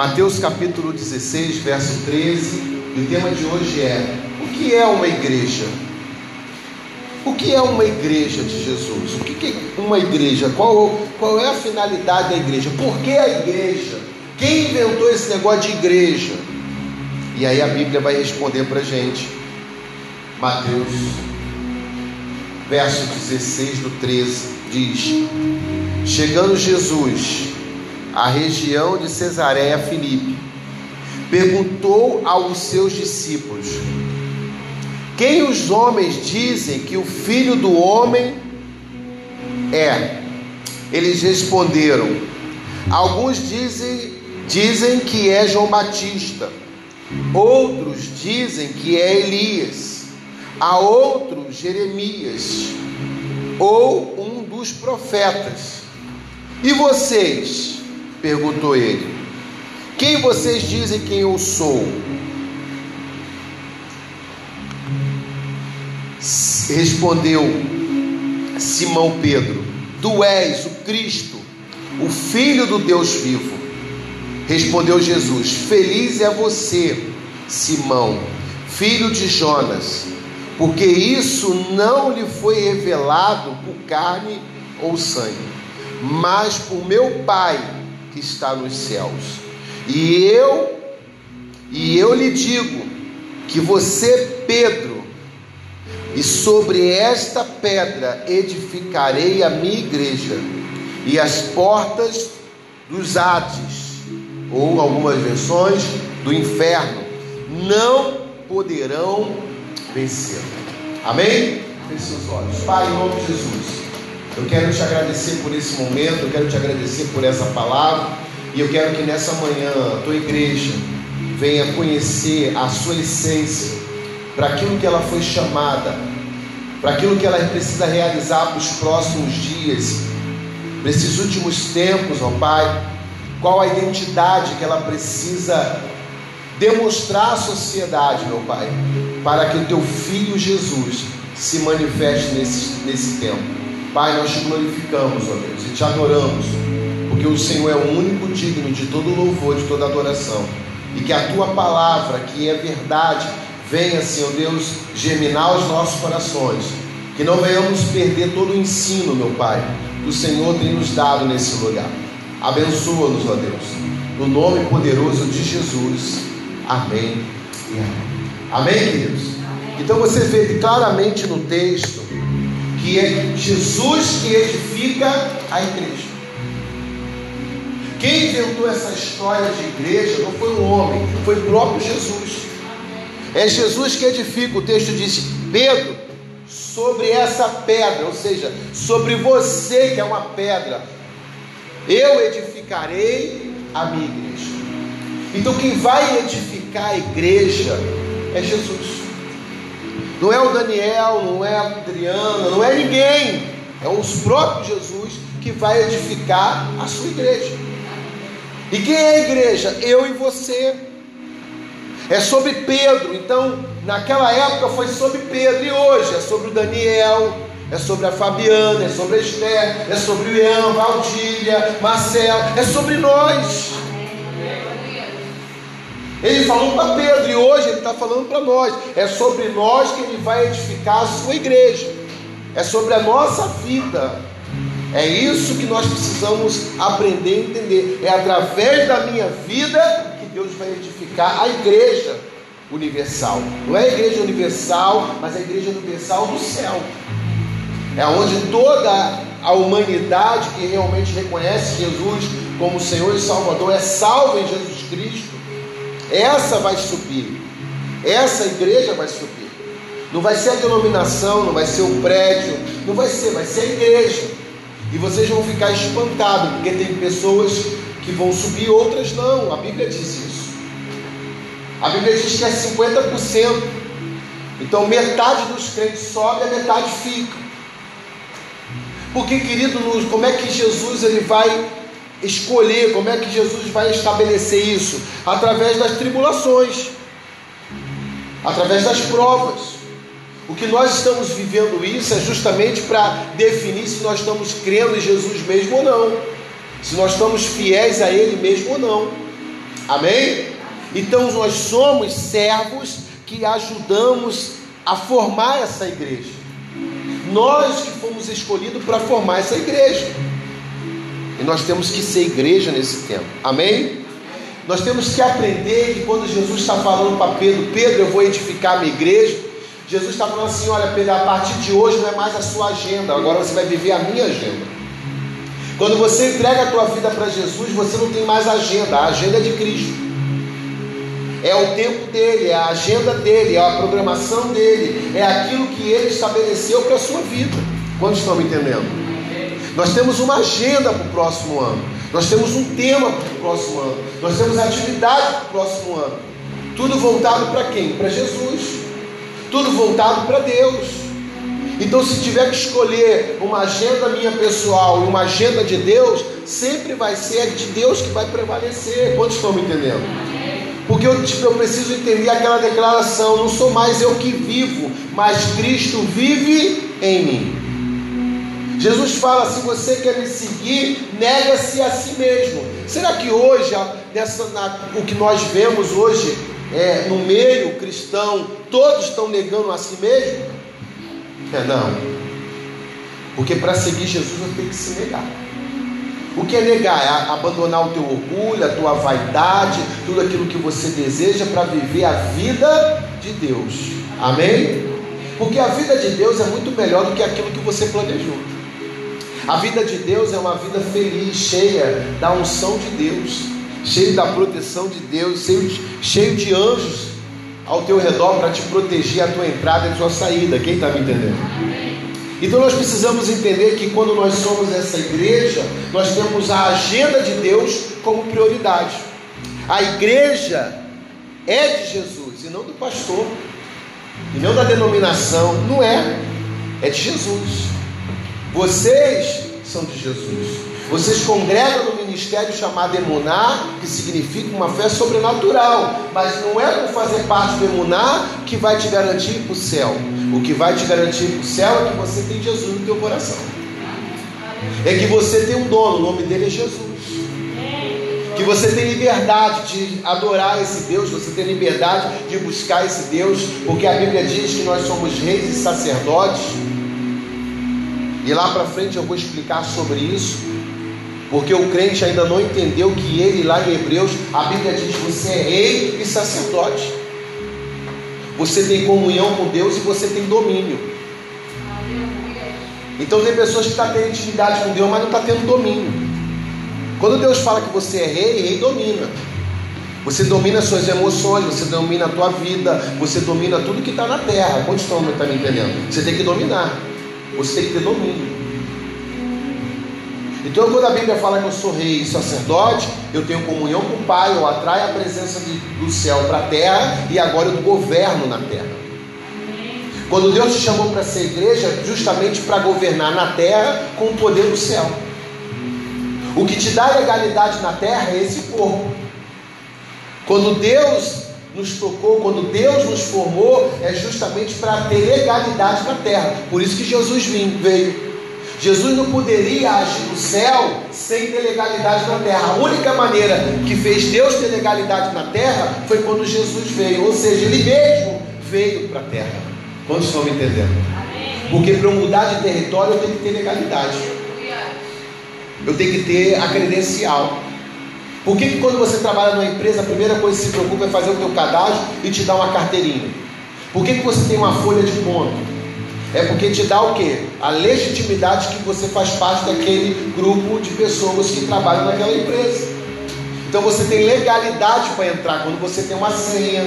Mateus capítulo 16, verso 13, e o tema de hoje é: O que é uma igreja? O que é uma igreja de Jesus? O que é uma igreja? Qual, qual é a finalidade da igreja? Por que a igreja? Quem inventou esse negócio de igreja? E aí a Bíblia vai responder para a gente. Mateus, verso 16 do 13, diz: Chegando Jesus à região de Cesareia Filipe, perguntou aos seus discípulos: quem os homens dizem que o filho do homem é? Eles responderam: Alguns dizem, dizem que é João Batista, outros dizem que é Elias, a outros Jeremias, ou um dos profetas. E vocês? Perguntou ele. Quem vocês dizem quem eu sou? Respondeu Simão Pedro: Tu és o Cristo, o Filho do Deus vivo. Respondeu Jesus: Feliz é você, Simão, filho de Jonas, porque isso não lhe foi revelado por carne ou sangue, mas por meu Pai que está nos céus. E eu, e eu lhe digo que você, Pedro, e sobre esta pedra edificarei a minha igreja, e as portas dos Hades, ou algumas versões do inferno, não poderão vencer. Amém? Feche seus olhos. Pai, em nome de Jesus, eu quero te agradecer por esse momento, eu quero te agradecer por essa palavra, e eu quero que nessa manhã a tua igreja venha conhecer a sua essência para aquilo que ela foi chamada, para aquilo que ela precisa realizar para os próximos dias, para esses últimos tempos, ó Pai, qual a identidade que ela precisa demonstrar à sociedade, meu Pai, para que o teu filho Jesus se manifeste nesse, nesse tempo. Pai, nós te glorificamos, ó Deus, e te adoramos, porque o Senhor é o único digno de todo louvor, de toda adoração, e que a tua palavra, que é verdade, venha, Senhor Deus, germinar os nossos corações. Que não venhamos perder todo o ensino, meu Pai, que o Senhor tem nos dado nesse lugar. Abençoa-nos, ó Deus, no nome poderoso de Jesus. Amém e amém. Amém, queridos? Então você vê claramente no texto que é Jesus que edifica a igreja. Quem inventou essa história de igreja não foi um homem, foi o próprio Jesus. É Jesus que edifica. O texto diz: Pedro, sobre essa pedra, ou seja, sobre você que é uma pedra, eu edificarei a minha igreja. Então, quem vai edificar a igreja é Jesus. Não é o Daniel, não é a Adriana, não é ninguém. É os próprios Jesus que vai edificar a sua igreja. E quem é a igreja? Eu e você é sobre Pedro. Então, naquela época foi sobre Pedro, e hoje é sobre o Daniel, é sobre a Fabiana, é sobre a Esther, é sobre o Ian, Valdília, Marcelo, é sobre nós. Ele falou para Pedro e hoje ele está falando para nós. É sobre nós que ele vai edificar a sua igreja. É sobre a nossa vida. É isso que nós precisamos aprender e entender. É através da minha vida Deus vai edificar a igreja universal. Não é a igreja universal, mas a igreja universal do céu. É onde toda a humanidade que realmente reconhece Jesus como Senhor e Salvador é salva em Jesus Cristo. Essa vai subir. Essa igreja vai subir. Não vai ser a denominação, não vai ser o prédio, não vai ser, vai ser a igreja. E vocês vão ficar espantados, porque tem pessoas que vão subir, outras não. A Bíblia diz isso. A Bíblia diz que é 50%. Então metade dos crentes sobe, a metade fica. Porque, querido, como é que Jesus ele vai escolher, como é que Jesus vai estabelecer isso? Através das tribulações, através das provas. O que nós estamos vivendo isso é justamente para definir se nós estamos crendo em Jesus mesmo ou não se nós estamos fiéis a Ele mesmo ou não. Amém? Então nós somos servos que ajudamos a formar essa igreja. Nós que fomos escolhidos para formar essa igreja. E nós temos que ser igreja nesse tempo. Amém? Nós temos que aprender que quando Jesus está falando para Pedro, Pedro, eu vou edificar a minha igreja. Jesus está falando assim: olha, Pedro, a partir de hoje não é mais a sua agenda, agora você vai viver a minha agenda. Quando você entrega a tua vida para Jesus, você não tem mais agenda, a agenda é de Cristo. É o tempo dele, é a agenda dele, é a programação dele, é aquilo que ele estabeleceu para a sua vida. Quantos estão me entendendo? Nós temos uma agenda para o próximo ano. Nós temos um tema para o próximo ano. Nós temos atividade para o próximo ano. Tudo voltado para quem? Para Jesus. Tudo voltado para Deus. Então, se tiver que escolher uma agenda minha pessoal e uma agenda de Deus, sempre vai ser a de Deus que vai prevalecer. Quantos estão me entendendo? Porque eu, tipo, eu preciso entender aquela declaração: não sou mais eu que vivo, mas Cristo vive em mim. Jesus fala: se você quer me seguir, nega-se a si mesmo. Será que hoje, nessa, na, o que nós vemos hoje é, no meio cristão, todos estão negando a si mesmo? É não. Porque para seguir Jesus eu tenho que se negar. O que é negar? É abandonar o teu orgulho, a tua vaidade, tudo aquilo que você deseja para viver a vida de Deus. Amém? Porque a vida de Deus é muito melhor do que aquilo que você planejou. A vida de Deus é uma vida feliz, cheia da unção de Deus, cheia da proteção de Deus, cheio de, cheio de anjos ao teu redor para te proteger a tua entrada e a tua saída. Quem está me entendendo? Então nós precisamos entender que quando nós somos essa igreja, nós temos a agenda de Deus como prioridade. A igreja é de Jesus e não do pastor, e não da denominação, não é, é de Jesus. Vocês são de Jesus. Vocês congregam no ministério chamado Emuná, que significa uma fé sobrenatural. Mas não é por fazer parte do Emuná que vai te garantir para o céu. O que vai te garantir para o céu é que você tem Jesus no teu coração. É que você tem um dono, o nome dele é Jesus. Que você tem liberdade de adorar esse Deus, você tem liberdade de buscar esse Deus, porque a Bíblia diz que nós somos reis e sacerdotes e lá para frente eu vou explicar sobre isso, porque o crente ainda não entendeu que ele, lá em Hebreus, a Bíblia diz: você é rei e sacerdote. Você tem comunhão com Deus e você tem domínio. Então tem pessoas que estão tá tendo intimidade com Deus, mas não estão tá tendo domínio. Quando Deus fala que você é rei, rei domina. Você domina suas emoções, você domina a tua vida, você domina tudo que está na terra. Quantos estão tá me entendendo? Você tem que dominar. Você tem que ter domínio. Então, quando a Bíblia fala que eu sou rei e sacerdote, eu tenho comunhão com o Pai, eu atraio a presença de, do céu para a terra e agora eu governo na terra. Quando Deus te chamou para ser igreja, justamente para governar na terra com o poder do céu. O que te dá legalidade na terra é esse corpo. Quando Deus nos tocou, quando Deus nos formou, é justamente para ter legalidade na terra. Por isso que Jesus veio. Jesus não poderia agir no céu sem ter legalidade na terra. A única maneira que fez Deus ter legalidade na terra foi quando Jesus veio. Ou seja, Ele mesmo veio para a terra. Quantos estão me entendendo? Porque para eu mudar de território eu tenho que ter legalidade. Eu tenho que ter a credencial. Por que, que quando você trabalha numa empresa, a primeira coisa que se preocupa é fazer o teu cadastro e te dar uma carteirinha? Por que, que você tem uma folha de ponto? É porque te dá o quê? A legitimidade que você faz parte daquele grupo de pessoas que trabalham naquela empresa. Então você tem legalidade para entrar quando você tem uma senha,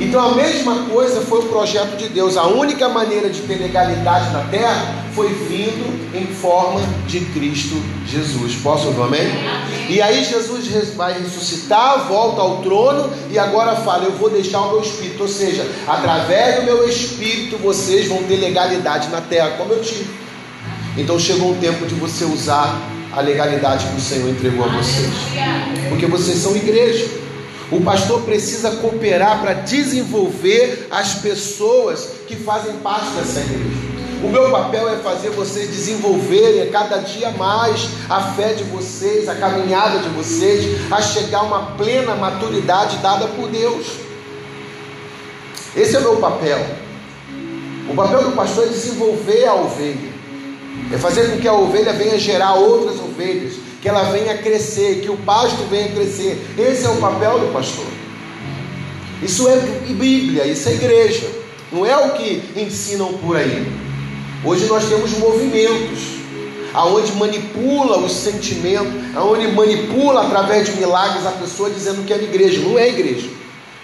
então a mesma coisa foi o projeto de Deus. A única maneira de ter legalidade na terra foi vindo em forma de Cristo Jesus. Posso ouvir amém? E aí Jesus vai ressuscitar, volta ao trono e agora fala: Eu vou deixar o meu espírito. Ou seja, através do meu espírito vocês vão ter legalidade na terra, como eu tive. Então chegou o tempo de você usar a legalidade que o Senhor entregou a vocês. Porque vocês são igreja. O pastor precisa cooperar para desenvolver as pessoas que fazem parte dessa igreja. O meu papel é fazer vocês desenvolverem cada dia mais a fé de vocês, a caminhada de vocês, a chegar a uma plena maturidade dada por Deus. Esse é o meu papel. O papel do pastor é desenvolver a ovelha, é fazer com que a ovelha venha gerar outras ovelhas, que ela venha crescer, que o pasto venha crescer. Esse é o papel do pastor. Isso é Bíblia, isso é igreja. Não é o que ensinam por aí. Hoje nós temos movimentos aonde manipula os sentimentos, aonde manipula através de milagres a pessoa dizendo que é igreja. Não é igreja.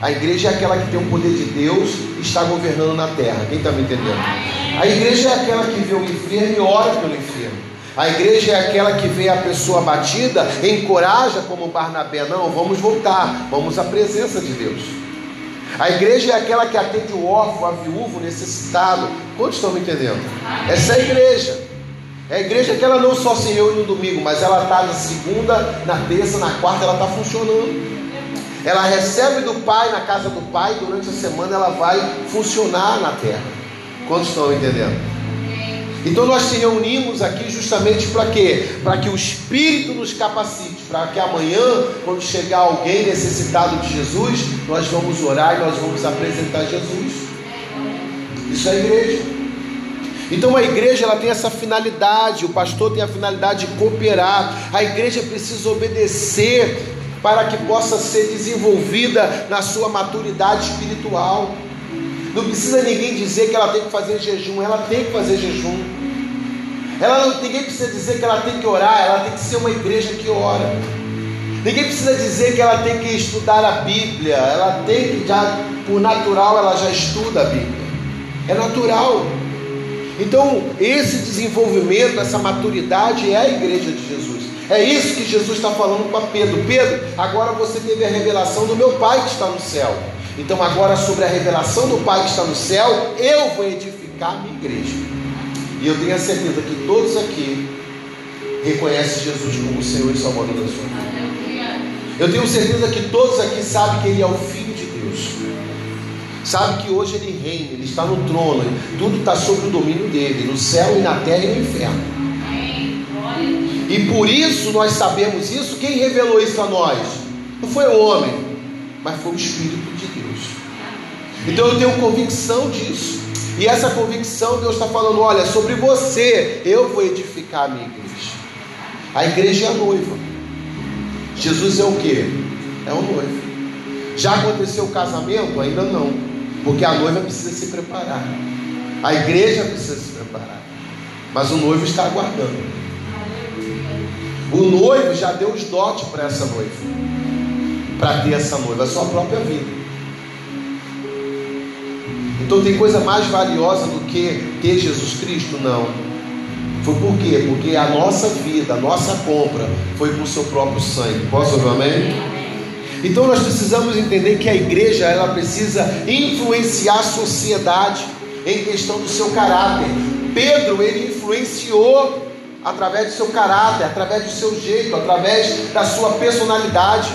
A igreja é aquela que tem o poder de Deus e está governando na terra. Quem está me entendendo? A igreja é aquela que vê o inferno e ora pelo inferno. A igreja é aquela que vê a pessoa batida, encoraja como Barnabé, não, vamos voltar, vamos à presença de Deus. A igreja é aquela que atende o órfão, a viúvo, o necessitado. Quantos estão me entendendo? Essa é a igreja. É a igreja que ela não só se reúne no domingo, mas ela está na segunda, na terça, na quarta, ela está funcionando. Ela recebe do Pai na casa do Pai, durante a semana ela vai funcionar na terra. Quantos estão entendendo? Então nós se reunimos aqui justamente para quê? Para que o Espírito nos capacite, para que amanhã, quando chegar alguém necessitado de Jesus, nós vamos orar e nós vamos apresentar Jesus. Isso é igreja. Então a igreja ela tem essa finalidade, o pastor tem a finalidade de cooperar, a igreja precisa obedecer para que possa ser desenvolvida na sua maturidade espiritual. Não precisa ninguém dizer que ela tem que fazer jejum, ela tem que fazer jejum. Ela não, ninguém precisa dizer que ela tem que orar, ela tem que ser uma igreja que ora. Ninguém precisa dizer que ela tem que estudar a Bíblia, ela tem que já, por natural, ela já estuda a Bíblia. É natural. Então, esse desenvolvimento, essa maturidade é a igreja de Jesus. É isso que Jesus está falando para Pedro. Pedro, agora você teve a revelação do meu Pai que está no céu. Então, agora, sobre a revelação do Pai que está no céu, eu vou edificar a minha igreja. E eu tenho a certeza que todos aqui reconhecem Jesus como o Senhor e Salvador da sua vida. Eu tenho certeza que todos aqui sabem que Ele é o Filho de Deus. Sabe que hoje Ele reina, Ele está no trono, tudo está sob o domínio dele, no céu e na terra e no inferno. E por isso nós sabemos isso. Quem revelou isso a nós? Não foi o homem, mas foi o Espírito de Deus. Então eu tenho convicção disso. E essa convicção Deus está falando: olha, sobre você eu vou edificar a minha igreja. A igreja é a noiva. Jesus é o que? É o noivo. Já aconteceu o casamento? Ainda não. Porque a noiva precisa se preparar. A igreja precisa se preparar. Mas o noivo está aguardando. O noivo já deu os dotes para essa noiva. Para ter essa noiva, a sua própria vida. Então tem coisa mais valiosa do que ter Jesus Cristo? Não. Foi por quê? Porque a nossa vida, a nossa compra foi com o seu próprio sangue. Posso ouvir amém? Então nós precisamos entender que a igreja ela precisa influenciar a sociedade em questão do seu caráter. Pedro ele influenciou através do seu caráter, através do seu jeito, através da sua personalidade.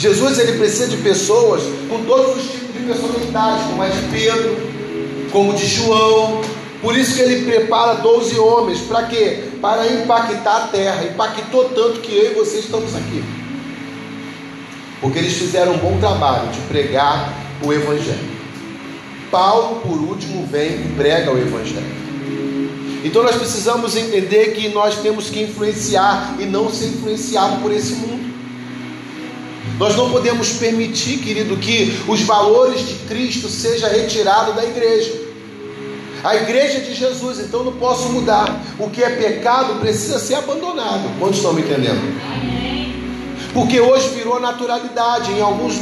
Jesus ele precisa de pessoas com todos os tipos de personalidade, como a de Pedro, como de João. Por isso que ele prepara 12 homens, para quê? Para impactar a terra. Impactou tanto que eu e você estamos aqui. Porque eles fizeram um bom trabalho de pregar o Evangelho. Paulo, por último, vem e prega o Evangelho. Então nós precisamos entender que nós temos que influenciar e não ser influenciado por esse mundo. Nós não podemos permitir, querido, que os valores de Cristo sejam retirados da igreja. A igreja de Jesus, então não posso mudar. O que é pecado precisa ser abandonado. Quantos estão me entendendo? Porque hoje virou naturalidade. Em alguns,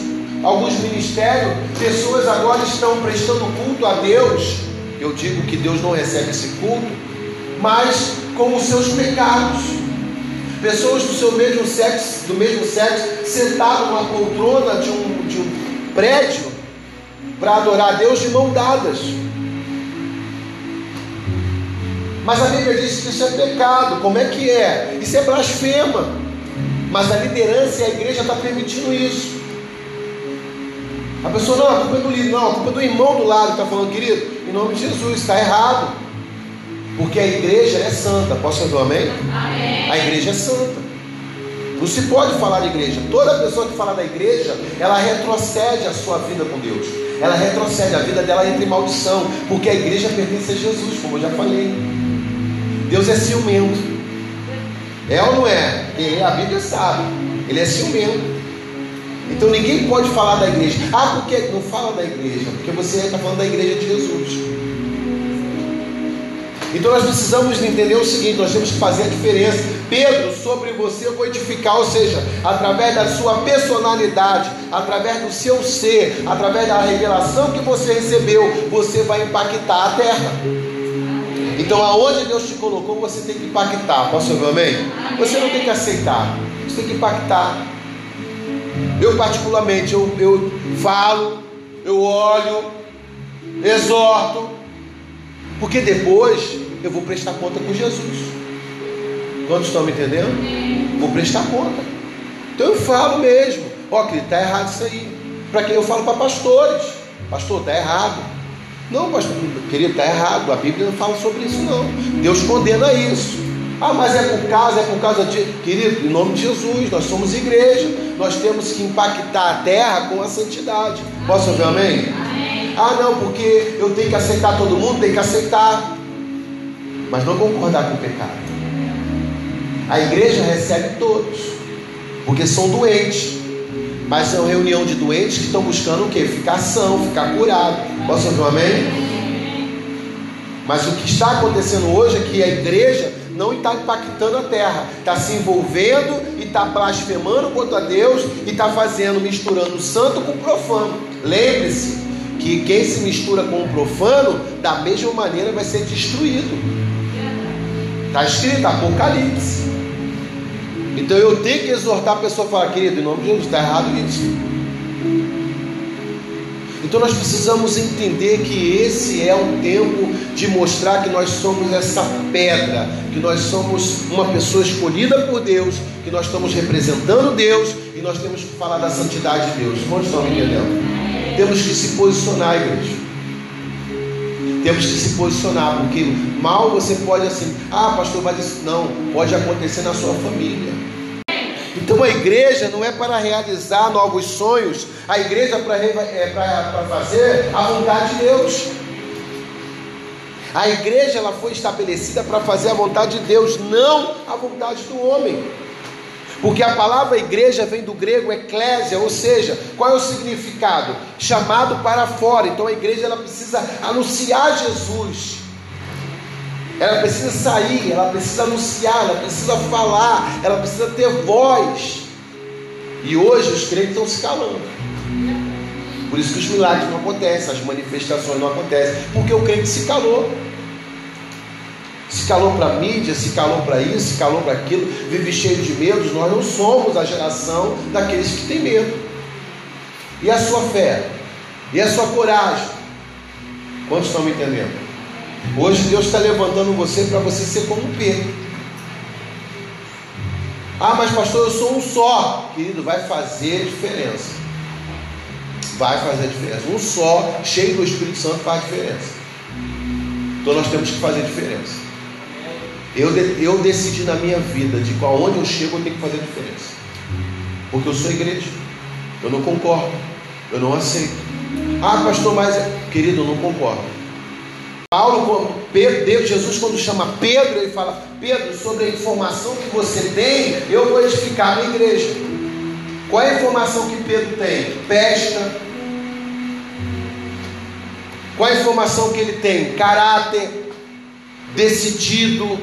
alguns ministérios, pessoas agora estão prestando culto a Deus. Eu digo que Deus não recebe esse culto, mas com os seus pecados. Pessoas do seu mesmo sexo, do mesmo sexo, sentadas numa poltrona de um, de um prédio para adorar a Deus de mão dadas. Mas a Bíblia diz que isso é pecado. Como é que é? Isso é blasfema. Mas a liderança e a igreja está permitindo isso. A pessoa, não, a culpa é do líder, não, a culpa é do irmão do lado, está falando, querido, em nome de Jesus, está errado. Porque a igreja é santa. Posso fazer um amém? amém? A igreja é santa. Não se pode falar de igreja. Toda pessoa que fala da igreja, ela retrocede a sua vida com Deus. Ela retrocede, a vida dela entra em maldição. Porque a igreja pertence a Jesus, como eu já falei. Deus é ciumento. É ou não é? A Bíblia sabe. Ele é ciumento. Então ninguém pode falar da igreja. Ah, porque não fala da igreja? Porque você está falando da igreja de Jesus. Então nós precisamos entender o seguinte: nós temos que fazer a diferença. Pedro, sobre você eu vou edificar, ou seja, através da sua personalidade, através do seu ser, através da revelação que você recebeu, você vai impactar a terra. Então, aonde Deus te colocou, você tem que impactar. Posso ouvir amém? Você não tem que aceitar, você tem que impactar. Eu, particularmente, eu, eu falo, eu olho, exorto, porque depois eu vou prestar conta com Jesus. Quantos estão me entendendo? Vou prestar conta. Então eu falo mesmo. Ó, querido, está errado isso aí. Para quem eu falo para pastores. Pastor, está errado. Não, pastor, querido, está errado. A Bíblia não fala sobre isso, não. Deus condena isso. Ah, mas é por causa, é por causa de. Querido, em nome de Jesus, nós somos igreja. Nós temos que impactar a terra com a santidade. Posso ouvir amém? amém? Ah, não, porque eu tenho que aceitar todo mundo, tem que aceitar. Mas não concordar com o pecado. A igreja recebe todos, porque são doentes. Mas é uma reunião de doentes que estão buscando o quê? Ficar são, ficar curado. Posso ouvir um amém? Mas o que está acontecendo hoje é que a igreja não está impactando a terra, está se envolvendo e está blasfemando contra Deus e está fazendo, misturando o santo com o profano. Lembre-se que quem se mistura com o profano, da mesma maneira vai ser destruído. Está escrito Apocalipse. Então eu tenho que exortar a pessoa a falar, querido, em nome de Jesus, está errado isso. Então nós precisamos entender que esse é um tempo de mostrar que nós somos essa pedra, que nós somos uma pessoa escolhida por Deus, que nós estamos representando Deus e nós temos que falar da santidade de Deus. Quantos estão me entendendo? Temos que se posicionar, igreja. Temos que se posicionar, porque mal você pode assim, ah, pastor, mas isso não, pode acontecer na sua família. Então a igreja não é para realizar novos sonhos, a igreja é para, é para fazer a vontade de Deus. A igreja ela foi estabelecida para fazer a vontade de Deus, não a vontade do homem. Porque a palavra igreja vem do grego eclésia, ou seja, qual é o significado? Chamado para fora. Então a igreja ela precisa anunciar Jesus. Ela precisa sair, ela precisa anunciar, ela precisa falar, ela precisa ter voz. E hoje os crentes estão se calando. Por isso que os milagres não acontecem, as manifestações não acontecem, porque o crente se calou. Calou para mídia, se calou para isso, se calou para aquilo, vive cheio de medos. Nós não somos a geração daqueles que têm medo. E a sua fé? E a sua coragem? Quantos estão me entendendo? Hoje Deus está levantando você para você ser como Pedro. Ah, mas pastor, eu sou um só. Querido, vai fazer diferença. Vai fazer diferença. Um só, cheio do Espírito Santo, faz diferença. Então nós temos que fazer diferença. Eu, eu decidi na minha vida de qual onde eu chego eu tenho que fazer diferença. Porque eu sou igreja. Eu não concordo. Eu não aceito. Ah, pastor, mas querido, eu não concordo. Paulo, Pedro, Deus, Jesus, quando chama Pedro, ele fala: Pedro, sobre a informação que você tem, eu vou edificar a igreja. Qual é a informação que Pedro tem? Pesca. Qual é a informação que ele tem? Caráter, decidido,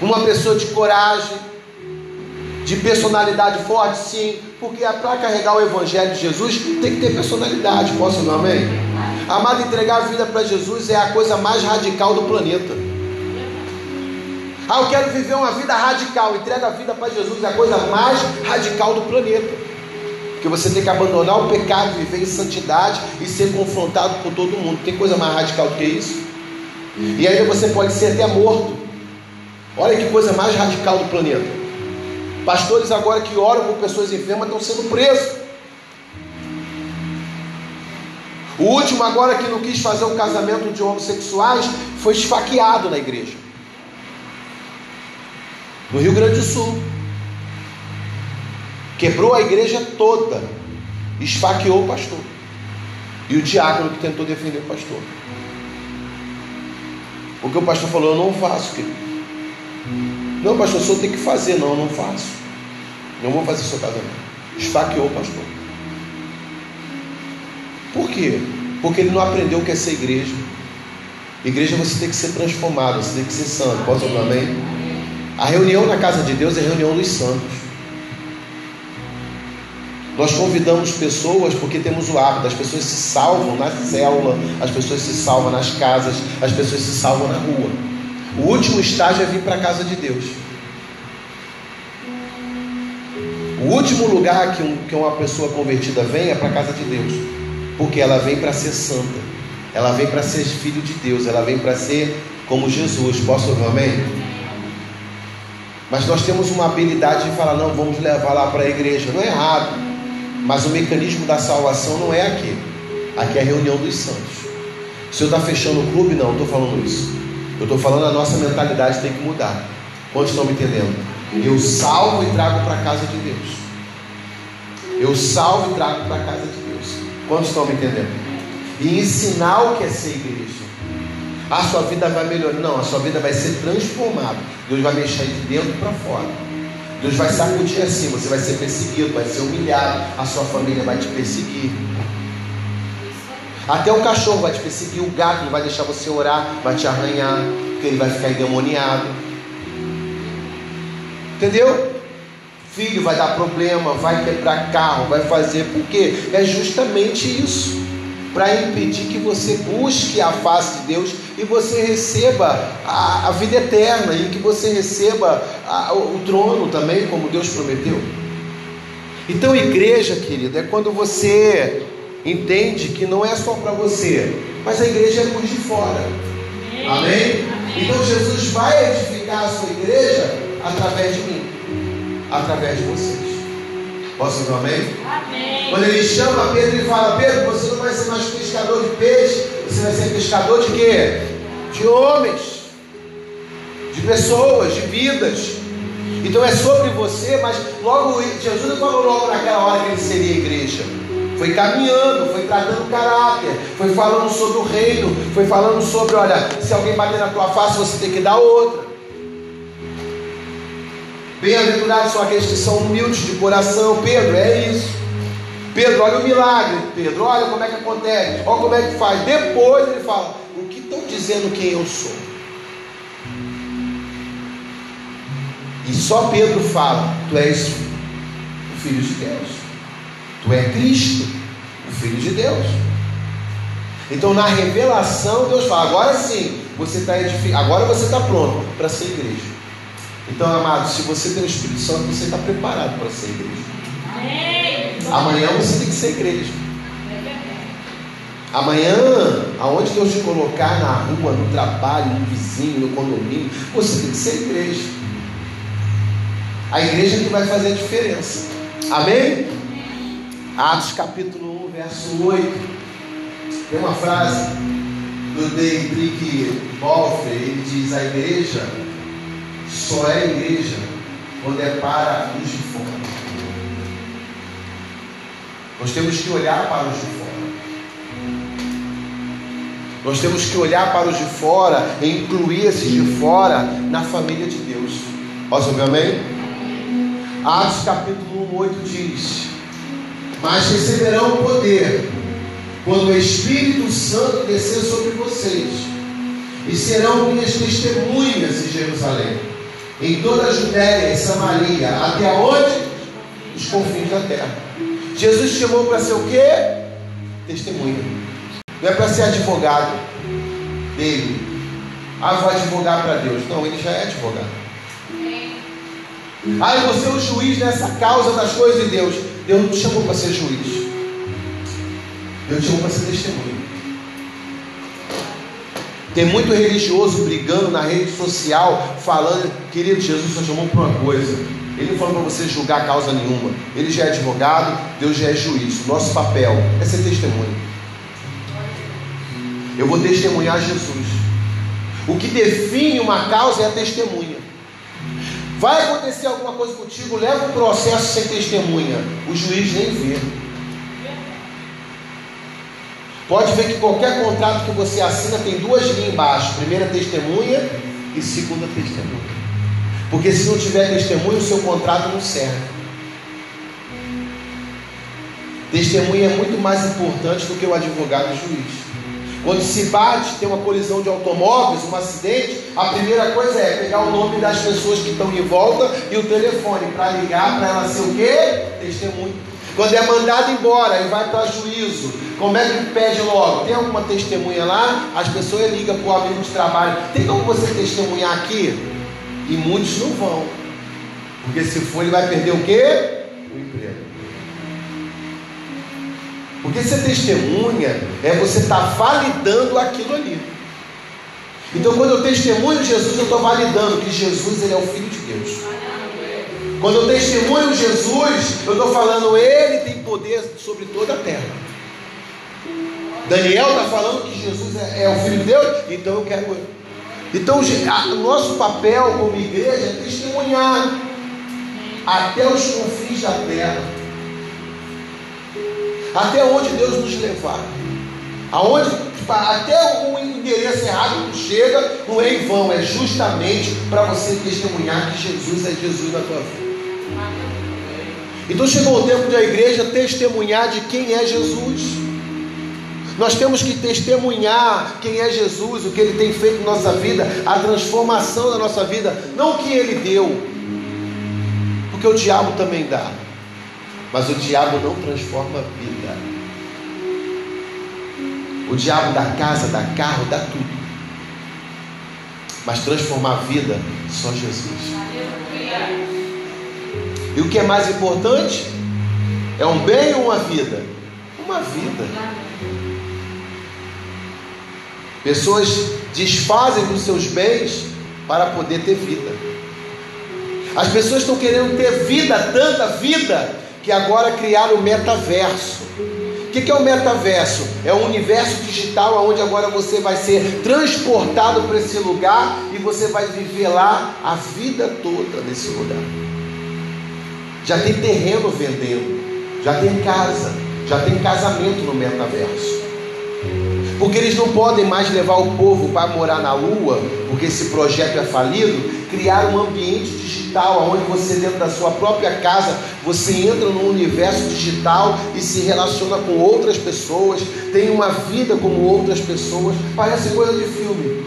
uma pessoa de coragem, de personalidade forte, sim, porque para carregar o Evangelho de Jesus tem que ter personalidade. Posso não, amém? Amado, entregar a vida para Jesus é a coisa mais radical do planeta. Ah, eu quero viver uma vida radical. Entrega a vida para Jesus é a coisa mais radical do planeta. Porque você tem que abandonar o pecado, viver em santidade e ser confrontado com todo mundo. Tem coisa mais radical do que isso? E ainda você pode ser até morto. Olha que coisa mais radical do planeta. Pastores agora que oram por pessoas enfermas estão sendo presos. O último agora que não quis fazer um casamento de homossexuais foi esfaqueado na igreja. no Rio Grande do Sul. Quebrou a igreja toda, esfaqueou o pastor. E o diácono que tentou defender o pastor. Porque o pastor falou: Eu não faço, querido. Não, pastor, o senhor tem que fazer. Não, eu não faço. Não vou fazer seu casamento. Esfaqueou o pastor. Por quê? Porque ele não aprendeu o que é ser igreja. Igreja você tem que ser transformado, você tem que ser santo. Posso ouvir amém? A reunião na casa de Deus é reunião dos santos. Nós convidamos pessoas porque temos o hábito, as pessoas se salvam na célula, as pessoas se salvam nas casas, as pessoas se salvam na rua. O último estágio é vir para a casa de Deus. O último lugar que, um, que uma pessoa convertida vem é para a casa de Deus, porque ela vem para ser santa, ela vem para ser filho de Deus, ela vem para ser como Jesus. Posso ouvir amém? Mas nós temos uma habilidade de falar, não, vamos levar lá para a igreja. Não é errado. Mas o mecanismo da salvação não é aqui. Aqui é a reunião dos santos. Se eu estou fechando o clube, não, estou falando isso. Eu estou falando a nossa mentalidade tem que mudar. Quantos estão me entendendo? Eu salvo e trago para a casa de Deus. Eu salvo e trago para a casa de Deus. Quantos estão me entendendo? E ensinar o que é ser igreja. A sua vida vai melhorar. Não, a sua vida vai ser transformada. Deus vai mexer de dentro para fora. Deus vai sacudir assim, você vai ser perseguido, vai ser humilhado, a sua família vai te perseguir. Até o cachorro vai te perseguir, o gato não vai deixar você orar, vai te arranhar, porque ele vai ficar endemoniado. Entendeu? Filho vai dar problema, vai quebrar carro, vai fazer, porque é justamente isso para impedir que você busque a face de Deus e você receba a, a vida eterna e que você receba a, o trono também, como Deus prometeu. Então, igreja, querida, é quando você entende que não é só para você, mas a igreja é por de fora. Amém? Então, Jesus vai edificar a sua igreja através de mim, através de vocês. Posso dizer amém? amém? Quando ele chama Pedro e fala: Pedro, você não vai ser mais pescador de peixe, você vai ser pescador de quê? De homens, de pessoas, de vidas. Então é sobre você, mas logo Jesus não falou logo naquela hora que ele seria igreja. Foi caminhando, foi tratando caráter, foi falando sobre o reino, foi falando sobre, olha, se alguém bater na tua face, você tem que dar outra. Bem-aventurados são aqueles que são humildes de coração. Pedro, é isso. Pedro, olha o milagre. Pedro, olha como é que acontece. Olha como é que faz. Depois ele fala: O que estão dizendo quem eu sou? E só Pedro fala: Tu és o Filho de Deus. Tu és Cristo, o Filho de Deus. Então na revelação Deus fala: agora sim, você está edificado, agora você está pronto para ser igreja. Então, amado, se você tem o Espírito Santo, você está preparado para ser igreja. Amanhã você tem que ser igreja. Amanhã, aonde Deus te colocar na rua, no trabalho, no vizinho, no condomínio, você tem que ser igreja. A igreja que vai fazer a diferença. Amém? Atos capítulo 1, verso 8. Tem uma frase do Dietrich Bonhoeffer, ele diz: A igreja só é igreja quando é para os de fora. Nós temos que olhar para os de fora. Nós temos que olhar para os de fora e incluir esses de fora na família de Deus. Posso ouvir amém? Atos capítulo 1, 8 diz: Mas receberão poder quando o Espírito Santo descer sobre vocês, e serão minhas testemunhas em Jerusalém em toda a Judéia e Samaria, até onde? Os confins da terra. Jesus chamou para ser o quê? Testemunha. Não é para ser advogado dele. Ah, vou advogar para Deus. Não, ele já é advogado. Ah, vou ser o juiz nessa causa das coisas de Deus. Deus não te chamou para ser juiz. Deus te chamou para ser testemunha. Tem muito religioso brigando na rede social, falando, querido, Jesus só chamou para uma coisa. Ele não falou para você julgar causa nenhuma. Ele já é advogado, Deus já é juiz. Nosso papel é ser testemunho. Eu vou testemunhar Jesus. O que define uma causa é a testemunha. Vai acontecer alguma coisa contigo, leva um processo sem testemunha. O juiz nem vê. Pode ver que qualquer contrato que você assina tem duas linhas embaixo: primeira testemunha e segunda testemunha. Porque se não tiver testemunha, o seu contrato não serve. Testemunha é muito mais importante do que o advogado e o juiz. Quando se bate, tem uma colisão de automóveis, um acidente, a primeira coisa é pegar o nome das pessoas que estão em volta e o telefone para ligar para ela ser o quê? Testemunho. Quando é mandado embora e vai para juízo, como é que pede logo? Tem alguma testemunha lá? As pessoas ligam para o amigo de trabalho. Tem como você testemunhar aqui? E muitos não vão. Porque se for, ele vai perder o quê? Porque ser testemunha é você estar tá validando aquilo ali. Então, quando eu testemunho Jesus, eu estou validando que Jesus ele é o Filho de Deus. Quando eu testemunho Jesus, eu estou falando, Ele tem poder sobre toda a terra. Daniel está falando que Jesus é, é, o Filho de Deus, então eu quero. Então, o nosso papel como igreja é testemunhar até os confins da terra até onde Deus nos levar. Aonde, até o endereço errado que chega, não é em vão, é justamente para você testemunhar que Jesus é Jesus na tua vida. Então chegou o tempo de a igreja testemunhar de quem é Jesus. Nós temos que testemunhar quem é Jesus, o que ele tem feito na nossa vida, a transformação da nossa vida, não o que ele deu, porque o diabo também dá. Mas o diabo não transforma a vida. O diabo dá casa, dá carro, dá tudo. Mas transformar a vida, só Jesus. E o que é mais importante? É um bem ou uma vida? Uma vida. Pessoas desfazem dos seus bens para poder ter vida. As pessoas estão querendo ter vida, tanta vida, que agora criaram o metaverso. O que é o metaverso? É um universo digital onde agora você vai ser transportado para esse lugar e você vai viver lá a vida toda nesse lugar. Já tem terreno vendendo, já tem casa, já tem casamento no metaverso. Porque eles não podem mais levar o povo para morar na lua, porque esse projeto é falido, criar um ambiente digital onde você dentro da sua própria casa, você entra no universo digital e se relaciona com outras pessoas, tem uma vida como outras pessoas, parece coisa de filme.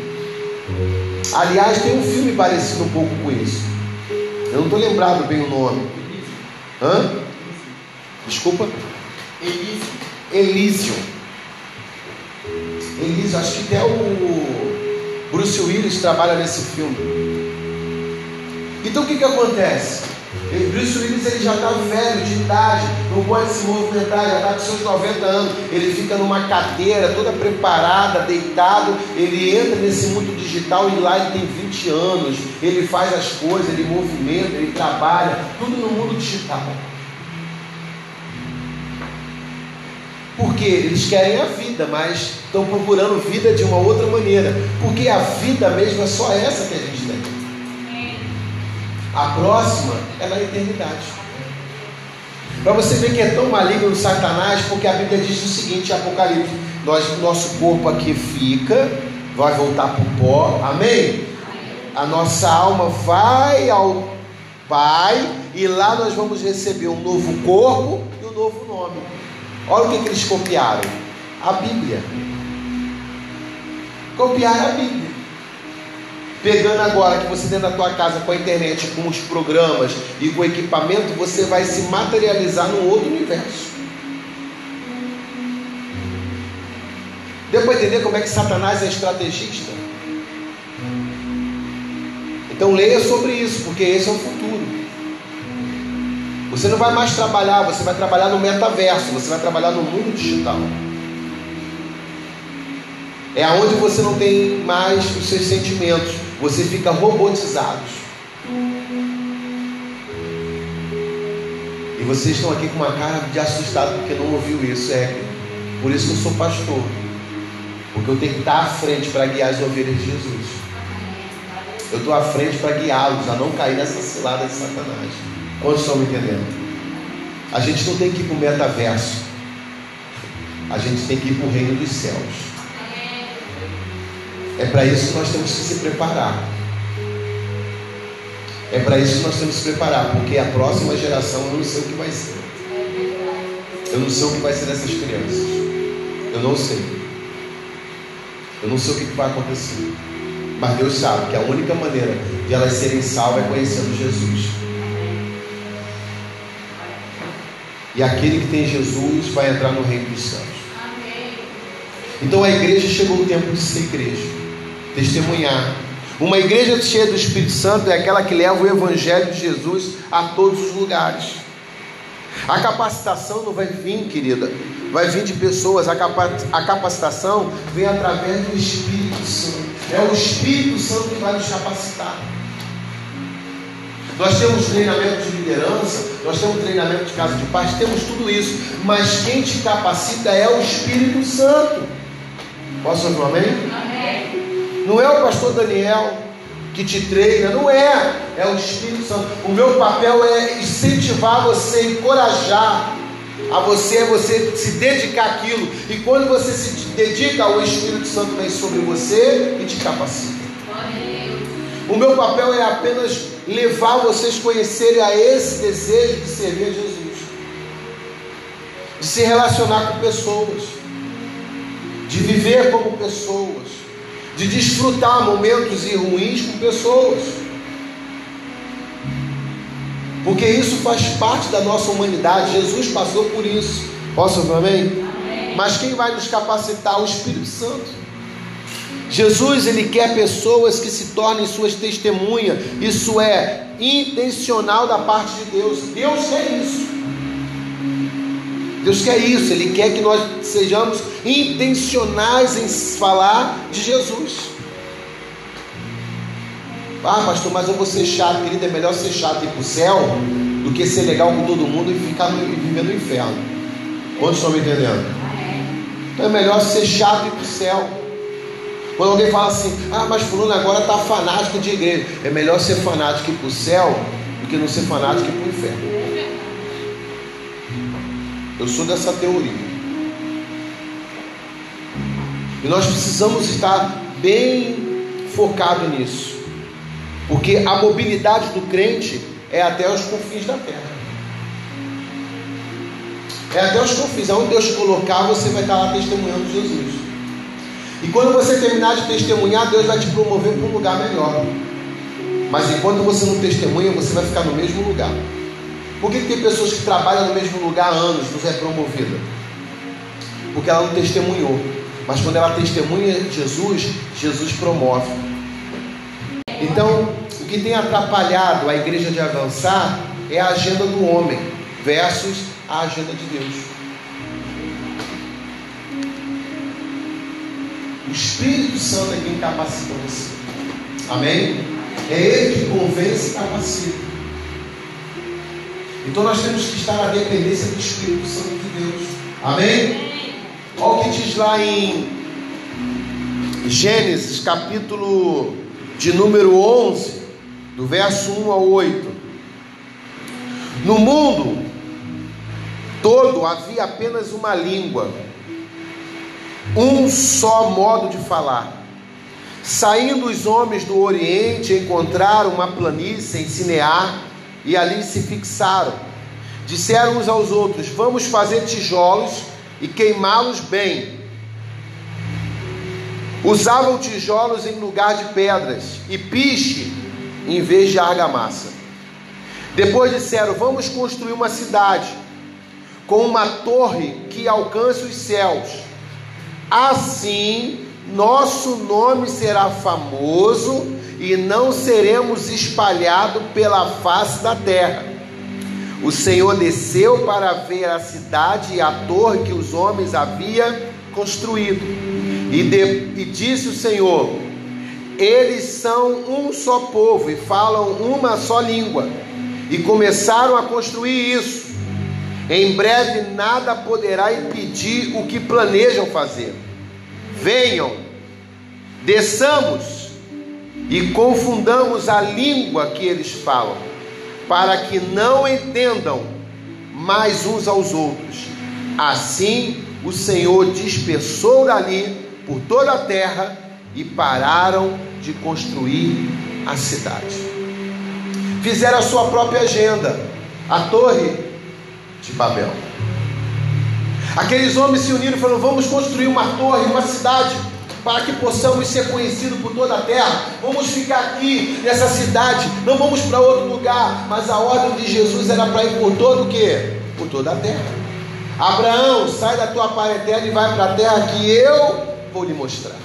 Aliás, tem um filme parecido um pouco com isso. Eu não estou lembrado bem o nome. Hã? Desculpa? Elísio. Elísio. Elísio, acho que até o Bruce Willis trabalha nesse filme. Então o que, que acontece? Ele, Bruce Willis ele já está velho, de idade, não pode se movimentar, já está com seus 90 anos. Ele fica numa cadeira toda preparada, deitado. Ele entra nesse mundo digital e lá ele tem 20 anos. Ele faz as coisas, ele movimenta, ele trabalha, tudo no mundo digital. Porque eles querem a vida, mas estão procurando vida de uma outra maneira. Porque a vida mesmo é só essa que a gente tem. A próxima é na eternidade. Para você ver que é tão maligno o Satanás, porque a Bíblia diz o seguinte, em Apocalipse, nós, nosso corpo aqui fica, vai voltar para o pó, amém? A nossa alma vai ao Pai, e lá nós vamos receber um novo corpo e um novo nome. Olha o que, que eles copiaram: a Bíblia. Copiaram a Bíblia. Pegando agora que você dentro da tua casa com a internet, com os programas e com o equipamento, você vai se materializar num outro universo. Deu para entender como é que Satanás é estrategista? Então leia sobre isso, porque esse é o futuro. Você não vai mais trabalhar, você vai trabalhar no metaverso, você vai trabalhar no mundo digital. É aonde você não tem mais os seus sentimentos, você fica robotizado. E vocês estão aqui com uma cara de assustado porque não ouviu isso, é. Por isso que eu sou pastor. Porque eu tenho que estar à frente para guiar as ovelhas de Jesus. Eu estou à frente para guiá-los a não cair nessa cilada de Satanás. Quantos estão me entendendo? A gente não tem que ir para o metaverso. A gente tem que ir para o reino dos céus. É para isso que nós temos que se preparar. É para isso que nós temos que se preparar, porque a próxima geração eu não sei o que vai ser. Eu não sei o que vai ser dessas crianças. Eu não sei. Eu não sei o que vai acontecer. Mas Deus sabe que a única maneira de elas serem salvas é conhecendo Jesus. E aquele que tem Jesus vai entrar no reino dos céus. Então a igreja chegou o tempo de ser igreja, testemunhar. Uma igreja cheia do Espírito Santo é aquela que leva o Evangelho de Jesus a todos os lugares. A capacitação não vai vir, querida, vai vir de pessoas. A, capacitação vem através do Espírito Santo. É o Espírito Santo que vai nos capacitar. Nós temos treinamento de liderança, nós temos treinamento de casa de paz, temos tudo isso, mas quem te capacita é o Espírito Santo. Posso ouvir um amém? amém? Não é o pastor Daniel que te treina, não é, é o Espírito Santo. O meu papel é incentivar você, encorajar a você, é você se dedicar àquilo. E quando você se dedica, o Espírito Santo vem sobre você e te capacita. O meu papel é apenas levar vocês a conhecerem a esse desejo de servir a Jesus, de se relacionar com pessoas, de viver como pessoas, de desfrutar momentos ruins com pessoas. Porque isso faz parte da nossa humanidade. Jesus passou por isso. Posso amém? amém? Mas quem vai nos capacitar? O Espírito Santo. Jesus ele quer pessoas que se tornem suas testemunhas. Isso é intencional da parte de Deus. Deus quer isso. Deus quer isso. Ele quer que nós sejamos intencionais em falar de Jesus. Ah, pastor, mas eu vou ser chato, querido. É melhor ser chato e ir para o céu do que ser legal com todo mundo e ficar no, viver no inferno. Quantos estão me entendendo? Então é melhor ser chato e ir para o céu. Quando alguém fala assim, ah, mas fulano agora está fanático de igreja. É melhor ser fanático ir para o céu do que não ser fanático ir para o inferno. Eu sou dessa teoria. E nós precisamos estar bem focado nisso. Porque a mobilidade do crente é até os confins da terra. É até os confins. Aonde Deus colocar, você vai estar lá testemunhando Jesus. E quando você terminar de testemunhar, Deus vai te promover para um lugar melhor. Mas enquanto você não testemunha, você vai ficar no mesmo lugar. Por que, tem pessoas que trabalham no mesmo lugar há anos, não é promovida? Porque ela não testemunhou. Mas quando ela testemunha Jesus, Jesus promove. Então, o que tem atrapalhado a igreja de avançar é a agenda do homem versus a agenda de Deus. O Espírito Santo é quem capacita você. Amém? É Ele que convence e capacita. Então nós temos que estar na dependência do Espírito Santo de Deus. Amém? Olha o que diz lá em Gênesis, capítulo de número 11, do verso 1 ao 8. No mundo todo havia apenas uma língua um só modo de falar. Saindo os homens do Oriente, encontraram uma planície em Sinear e ali se fixaram. Disseram uns aos outros: Vamos fazer tijolos e queimá-los bem. Usavam tijolos em lugar de pedras e piche em vez de argamassa. Depois disseram: Vamos construir uma cidade com uma torre que alcance os céus Assim, nosso nome será famoso e não seremos espalhados pela face da terra. O Senhor desceu para ver a cidade e a torre que os homens haviam construído. E, de, e disse o Senhor: Eles são um só povo e falam uma só língua. E começaram a construir isso. Em breve nada poderá impedir o que planejam fazer. Venham, desçamos e confundamos a língua que eles falam, para que não entendam mais uns aos outros. Assim o Senhor dispersou dali por toda a terra e pararam de construir a cidade. Fizeram a sua própria agenda, a Torre de Babel. Aqueles homens se uniram e falaram: Vamos construir uma torre, uma cidade, para que possamos ser conhecidos por toda a terra. Vamos ficar aqui nessa cidade, não vamos para outro lugar. Mas a ordem de Jesus era para ir por todo o quê? Por toda a terra. Abraão, sai da tua parentela e vai para a terra que eu vou lhe mostrar.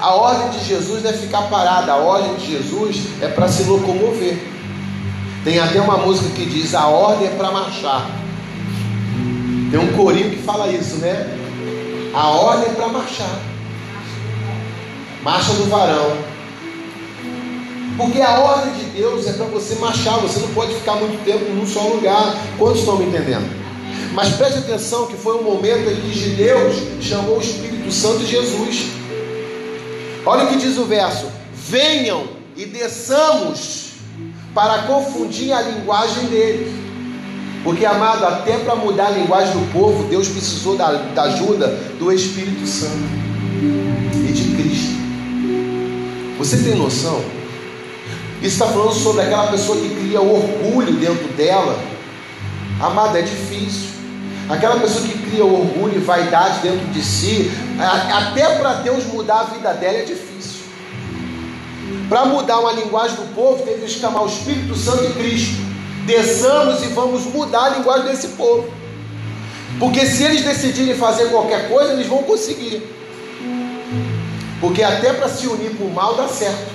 A ordem de Jesus não é ficar parada, a ordem de Jesus é para se locomover. Tem até uma música que diz: a ordem é para marchar. Tem um corinho que fala isso, né? A ordem é para marchar. Marcha do varão. Porque a ordem de Deus é para você marchar, você não pode ficar muito tempo num só lugar. Quantos estão me entendendo? Mas preste atenção que foi um momento em que Deus chamou o Espírito Santo de Jesus. Olha o que diz o verso: Venham e desçamos para confundir a linguagem deles. Porque, amado, até para mudar a linguagem do povo, Deus precisou da, da ajuda do Espírito Santo e de Cristo. Você tem noção? Isso está falando sobre aquela pessoa que cria orgulho dentro dela. Amado, é difícil. Aquela pessoa que cria orgulho e vaidade dentro de si, até para Deus mudar a vida dela é difícil. Para mudar uma linguagem do povo, teve que chamar o Espírito Santo e Cristo desçamos e vamos mudar a linguagem desse povo. Porque se eles decidirem fazer qualquer coisa, eles vão conseguir. Porque até para se unir para o mal dá certo.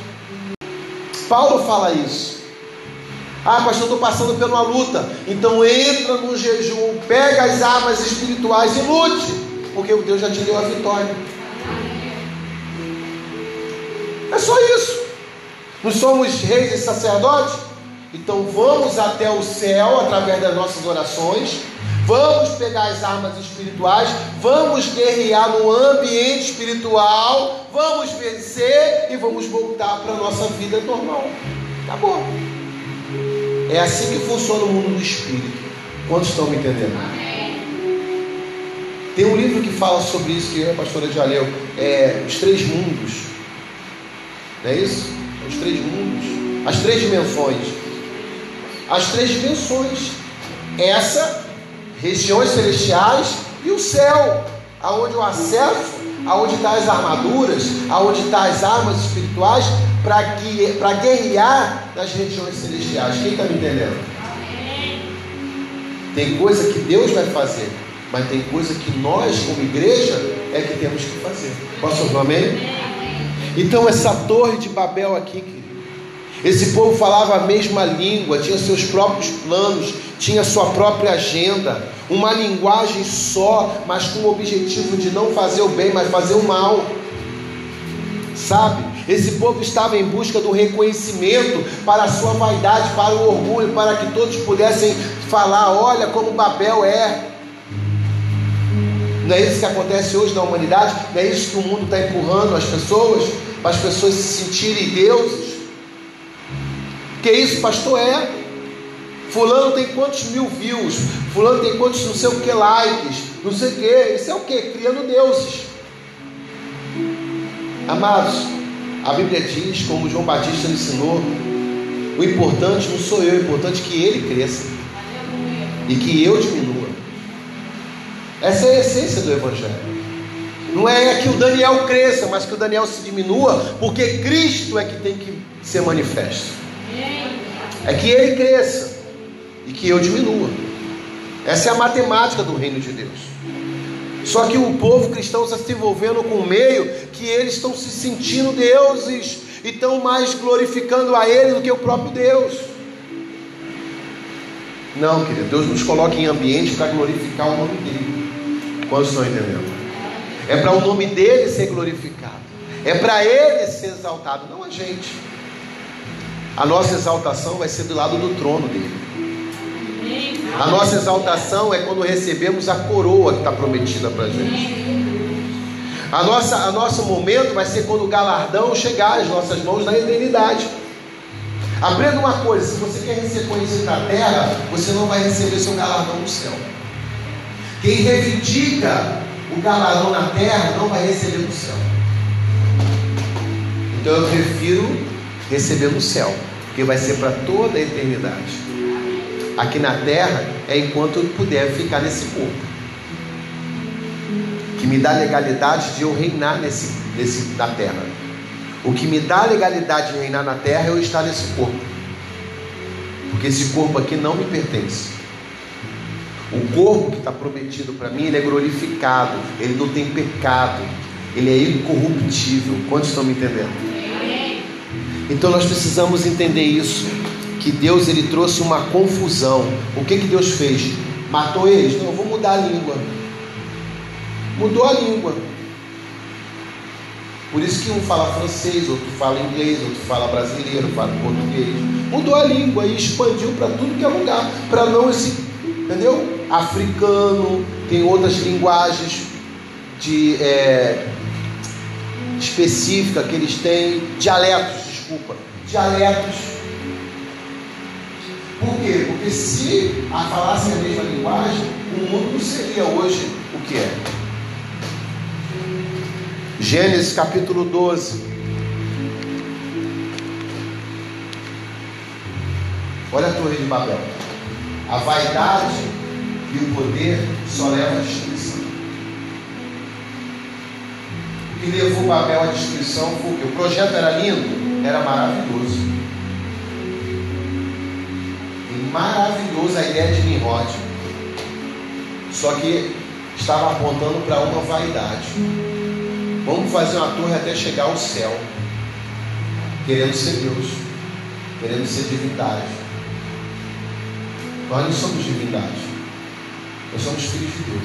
Paulo fala isso. Ah, pastor, estou passando por uma luta. Então entra no jejum, pega as armas espirituais e lute. Porque o Deus já te deu a vitória. É só isso. Não somos reis e sacerdotes? Então vamos até o céu através das nossas orações, vamos pegar as armas espirituais, vamos guerrear no ambiente espiritual, vamos vencer e vamos voltar para a nossa vida normal. Acabou. É assim que funciona o mundo do espírito. Quantos estão me entendendo? Tem um livro que fala sobre isso que a pastora já leu, é Os Três Mundos. Não é isso? Os Três Mundos. As três dimensões as três dimensões: essa, regiões celestiais e o céu, aonde o acesso, aonde estão tá as armaduras, aonde estão tá as armas espirituais para guerrear nas regiões celestiais. Quem está me entendendo? Tem coisa que Deus vai fazer, mas tem coisa que nós, como igreja, é que temos que fazer. Posso ouvir amém? Então, essa torre de Babel aqui, esse povo falava a mesma língua, tinha seus próprios planos, tinha sua própria agenda, uma linguagem só, mas com o objetivo de não fazer o bem, mas fazer o mal. Sabe? Esse povo estava em busca do reconhecimento para a sua vaidade, para o orgulho, para que todos pudessem falar: olha como Babel é. Não é isso que acontece hoje na humanidade? Não é isso que o mundo está empurrando as pessoas? Para as pessoas se sentirem deuses? Que isso, pastor? É. Fulano tem quantos mil views? Fulano tem quantos não sei o que likes? Não sei o que. Isso é o que? Criando deuses. Amados, a Bíblia diz, como João Batista ensinou, o importante não sou eu, o importante é que ele cresça e que eu diminua. Essa é a essência do Evangelho. Não é que o Daniel cresça, mas que o Daniel se diminua, porque Cristo é que tem que ser manifesto é que ele cresça e que eu diminua. Essa é a matemática do reino de Deus. Só que o povo cristão está se envolvendo com um meio que eles estão se sentindo deuses e estão mais glorificando a ele do que o próprio Deus. Não, querido, Deus nos coloca em ambiente para glorificar o nome dele. Quantos estão entendendo? É para o nome dele ser glorificado. É para ele ser exaltado, não a gente. A nossa exaltação vai ser do lado do trono dele. A nossa exaltação é quando recebemos a coroa que está prometida para a gente. A nossa, a nosso momento vai ser quando o galardão chegar às nossas mãos na eternidade. Aprenda uma coisa: se você quer receber conhecimento na terra, você não vai receber seu galardão no céu. Quem reivindica o galardão na terra não vai receber no céu. Então eu prefiro receber no céu, porque vai ser para toda a eternidade. Aqui na terra é enquanto eu puder ficar nesse corpo que me dá legalidade de eu reinar nesse, nesse, na terra. O que me dá legalidade de reinar na terra é eu estar nesse corpo. Porque esse corpo aqui não me pertence. O corpo que está prometido para mim, ele é glorificado, ele não tem pecado, ele é incorruptível. Quantos estão me entendendo? Então nós precisamos entender isso, que Deus ele trouxe uma confusão. O que que Deus fez? Matou eles? Não, eu vou mudar a língua. Mudou a língua. Por isso que um fala francês, outro fala inglês, outro fala brasileiro, fala português. Mudou a língua e expandiu para tudo que é lugar, para não esse, entendeu? Africano, tem outras linguagens de é, específica que eles têm, dialetos, desculpa, dialetos. Por quê? Porque se a falasse a mesma linguagem, o mundo não seria hoje o que é. Gênesis capítulo 12. Olha a torre de Babel. A vaidade e o poder só levam à destruição. O que levou Babel à destruição foi o que? O projeto era lindo, era maravilhoso. E maravilhoso a ideia de Nimrod. Só que estava apontando para uma vaidade. Vamos fazer uma torre até chegar ao céu, querendo ser Deus, querendo ser divindade. Nós não somos divindade, nós somos filhos de Deus.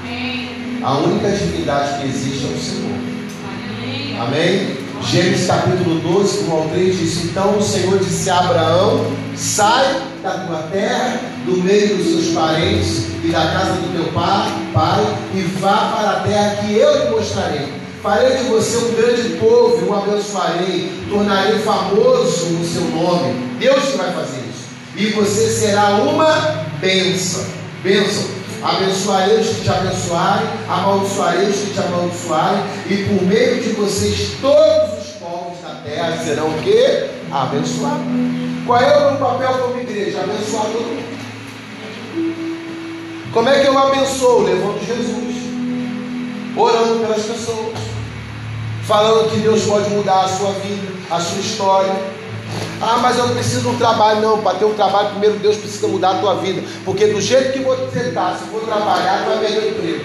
Amém. A única divindade que existe é o Senhor. Amém. Amém? Gênesis capítulo 12, 1 ao 3 diz: Então o Senhor disse a Abraão: Sai da tua terra, do meio dos seus parentes e da casa do teu pai, pai e vá para a terra que eu te mostrarei. Farei de você um grande povo e o abençoarei, tornarei famoso o seu nome. Deus que vai fazer. E você será uma bênção. Bênção. Abençoarei os que te abençoarem, amaldiçoarei os que te amaldiçoarem, e por meio de vocês todos os povos da terra serão o quê? Abençoados. Qual é o meu papel como igreja? Abençoar todo mundo. Como é que eu abençoo? Levando Jesus. Orando pelas pessoas falando que Deus pode mudar a sua vida, a sua história. Ah, mas eu preciso de um trabalho. Não, para ter um trabalho, primeiro Deus precisa mudar a tua vida. Porque do jeito que você está, se for trabalhar, vai perder o emprego.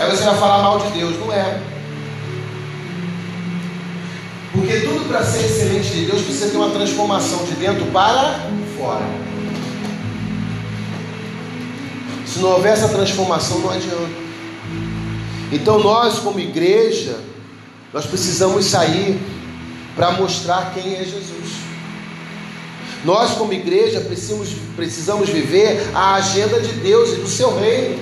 Aí você vai falar mal de Deus. Não é. Porque tudo para ser excelente de Deus precisa ter uma transformação de dentro para fora. Se não houver essa transformação, não adianta. Então nós, como igreja, nós precisamos sair para mostrar quem é Jesus. Nós, como igreja, precisamos, precisamos viver a agenda de Deus e do seu reino.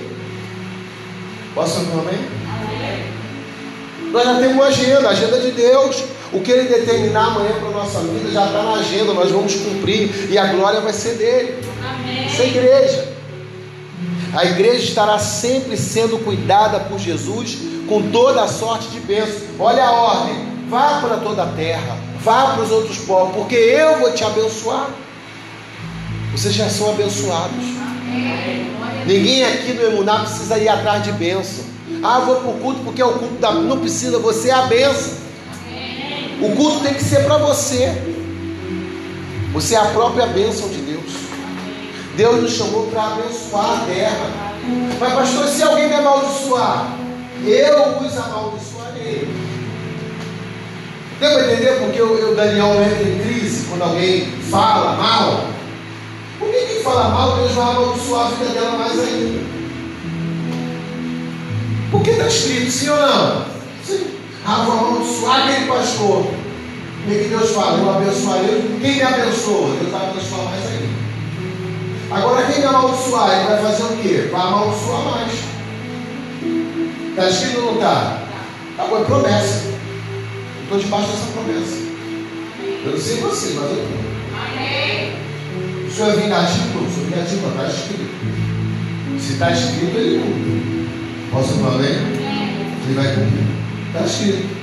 Posso ouvir um amém? amém? Nós já temos uma agenda, a agenda de Deus. O que Ele determinar amanhã para a nossa vida já está na agenda, nós vamos cumprir e a glória vai ser dele. Amém. Essa é a igreja. A igreja estará sempre sendo cuidada por Jesus com toda a sorte de bênçãos. Olha a ordem: vá para toda a terra, vá para os outros povos, porque eu vou te abençoar. Vocês já são abençoados. Ninguém aqui no Emuná precisa ir atrás de bênção. Ah, vou para o culto porque é o culto da. Não precisa, você é a bênção. O culto tem que ser para você. Você é a própria bênção de Deus. Deus nos chamou para abençoar a terra. Mas, pastor, se alguém me amaldiçoar, eu os amaldiçoarei. Deu para entender porque o Daniel entra em crise quando alguém fala mal? Por que quem fala mal, Deus vai amaldiçoar a vida dela mais ainda? Porque está escrito, sim ou não? Sim. Ah, vou amaldiçoar aquele pastor. O que Deus fala? Eu abençoarei. Quem me abençoa? Deus vai abençoar mais ainda. Agora, quem me amaldiçoar, ele vai fazer o quê? Vai amaldiçoar mais. Está escrito ou não está? Acabou, é promessa. Estou debaixo dessa promessa. Eu não sei você, mas eu estou. O senhor é vingativo? Não, o senhor é vingativo, está escrito. Se está escrito, ele cumpre. Posso falar bem? Ele vai cumprir. Está escrito.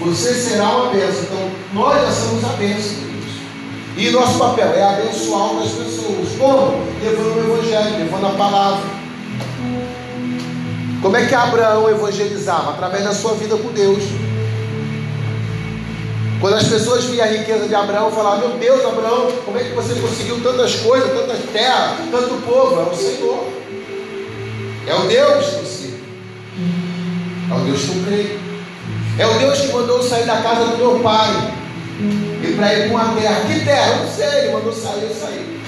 Você será uma bênção. Então, nós já somos a bênção. E nosso papel é abençoar outras pessoas. Como? Levando o Evangelho, levando a palavra. Como é que Abraão evangelizava? Através da sua vida com Deus. Quando as pessoas viam a riqueza de Abraão, falavam: Meu Deus, Abraão, como é que você conseguiu tantas coisas, tantas terras, tanto povo? É o Senhor, é o Deus que você, é o Deus que eu creio, é o Deus que mandou sair da casa do meu pai e para ir para uma terra. Que terra? Eu não sei, ele mandou sair, eu saí.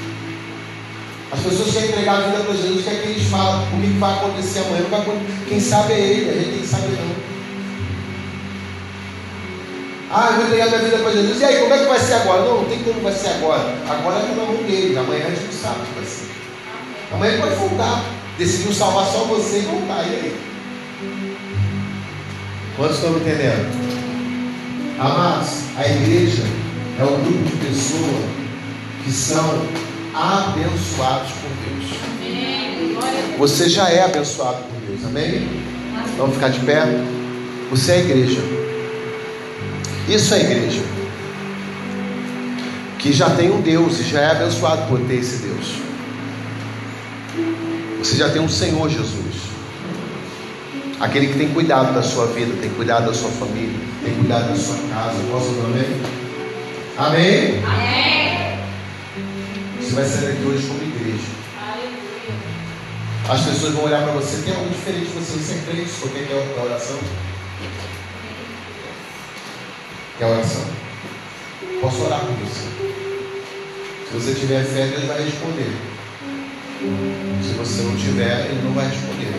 As pessoas querem entregar a vida para Jesus, quer que eles falem o que vai acontecer amanhã. Vai. Quem sabe é ele, a gente tem que saber não. Ah, eu vou entregar minha vida para Jesus. E aí, como é que vai ser agora? Não, não tem como vai ser agora. Agora é na mão dele. Amanhã a gente não sabe o que vai ser. Amanhã ele pode voltar. Decidiu salvar só você e voltar. E aí? Quantos estão entendendo? Amados, a igreja é um grupo de pessoas que são abençoados por Deus. Você já é abençoado por Deus, amém? Vamos ficar de pé? Você é a igreja. Isso é igreja. Que já tem um Deus e já é abençoado por ter esse Deus. Você já tem um Senhor Jesus. Aquele que tem cuidado da sua vida, tem cuidado da sua família, tem cuidado da sua casa. Posso amém? Amém? Amém. Você vai sair daqui hoje como igreja. As pessoas vão olhar para você, tem algo diferente de você, você é crente, porque quer oração? Quer oração? Posso orar por você. Se você tiver fé, Deus vai responder. Se você não tiver, Ele não vai responder.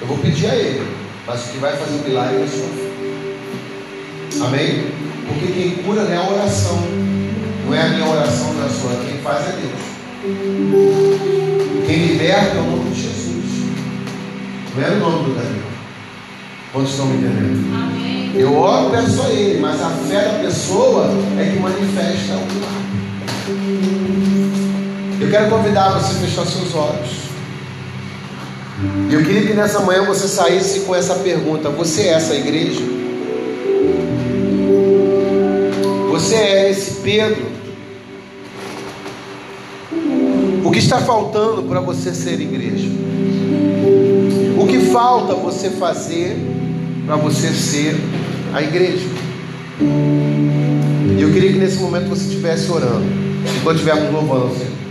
Eu vou pedir a Ele, mas o que vai fazer o milagre é a sua. Amém? Porque quem cura não é a oração. Não é a minha oração, não é a sua. Quem faz é Deus. Quem liberta é o nome de Jesus. Não é o nome do Daniel. Quantos estão me entendendo? Eu oro peço a Ele, mas a fé da pessoa é que manifesta o. Eu quero convidar você a fechar seus olhos. E eu queria que nessa manhã você saísse com essa pergunta: Você é essa igreja? Você é esse Pedro? O que está faltando para você ser igreja? O que falta você fazer para você ser a igreja. E eu queria que nesse momento você estivesse orando. Enquanto estivermos louvando, Senhor.